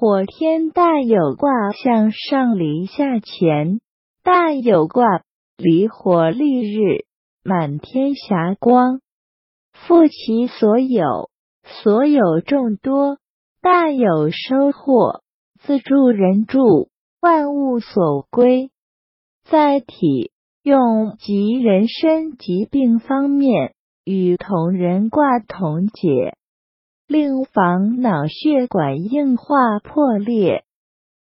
火天大有卦向上离下乾，大有卦离火立日，满天霞光，富其所有，所有众多，大有收获，自助人助，万物所归。在体用及人身疾病方面，与同人卦同解。另防脑血管硬化破裂。